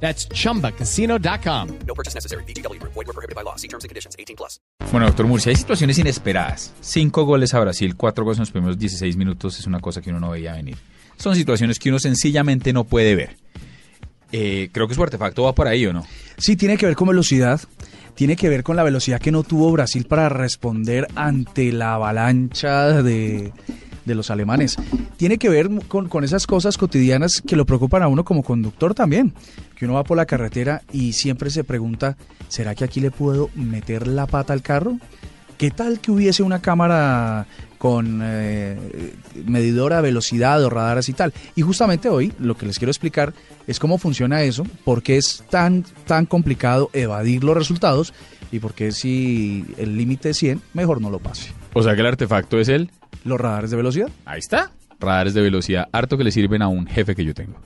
That's chumbacasino.com. No purchase necessary. BGW. Void were prohibited by law. See terms and conditions. 18 plus. Bueno, doctor Murcia, hay situaciones inesperadas. Cinco goles a Brasil, cuatro goles en los primeros 16 minutos es una cosa que uno no veía venir. Son situaciones que uno sencillamente no puede ver. Eh, creo que su artefacto va por ahí, ¿o no? Sí, tiene que ver con velocidad. Tiene que ver con la velocidad que no tuvo Brasil para responder ante la avalancha de, de los alemanes. Tiene que ver con, con esas cosas cotidianas que lo preocupan a uno como conductor también. Que uno va por la carretera y siempre se pregunta, ¿será que aquí le puedo meter la pata al carro? ¿Qué tal que hubiese una cámara con eh, medidora de velocidad o radares y tal? Y justamente hoy lo que les quiero explicar es cómo funciona eso, por qué es tan, tan complicado evadir los resultados y por qué si el límite es 100, mejor no lo pase. O sea que el artefacto es el... Los radares de velocidad. Ahí está. Radares de velocidad, harto que le sirven a un jefe que yo tengo.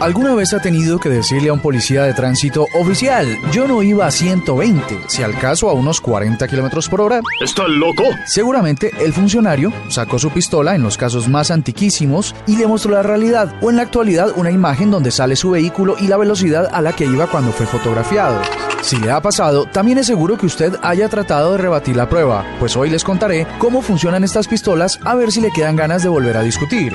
¿Alguna vez ha tenido que decirle a un policía de tránsito oficial, yo no iba a 120, si al caso a unos 40 kilómetros por hora? ¿Estás loco? Seguramente el funcionario sacó su pistola en los casos más antiquísimos y le mostró la realidad, o en la actualidad una imagen donde sale su vehículo y la velocidad a la que iba cuando fue fotografiado. Si le ha pasado, también es seguro que usted haya tratado de rebatir la prueba, pues hoy les contaré cómo funcionan estas pistolas a ver si le quedan ganas de volver a discutir.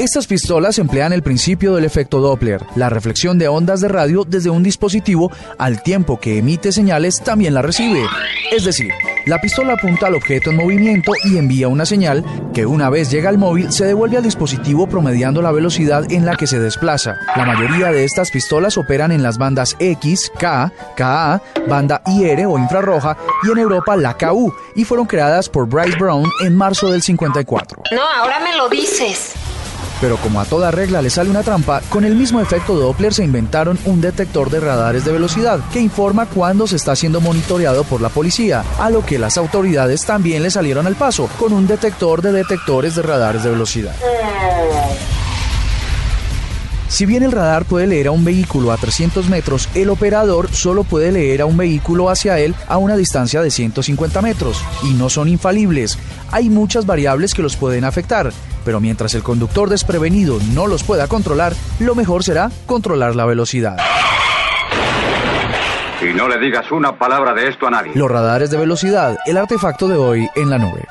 Estas pistolas emplean el principio del efecto Doppler, la reflexión de ondas de radio desde un dispositivo al tiempo que emite señales también la recibe. Es decir, la pistola apunta al objeto en movimiento y envía una señal que una vez llega al móvil se devuelve al dispositivo promediando la velocidad en la que se desplaza. La mayoría de estas pistolas operan en las bandas X, K, KA, banda IR o infrarroja y en Europa la KU y fueron creadas por Bryce Brown en marzo del 54. No, ahora me lo dices. Pero como a toda regla le sale una trampa, con el mismo efecto Doppler se inventaron un detector de radares de velocidad que informa cuando se está siendo monitoreado por la policía, a lo que las autoridades también le salieron al paso con un detector de detectores de radares de velocidad. Si bien el radar puede leer a un vehículo a 300 metros, el operador solo puede leer a un vehículo hacia él a una distancia de 150 metros, y no son infalibles. Hay muchas variables que los pueden afectar, pero mientras el conductor desprevenido no los pueda controlar, lo mejor será controlar la velocidad. Y no le digas una palabra de esto a nadie. Los radares de velocidad, el artefacto de hoy en la nube.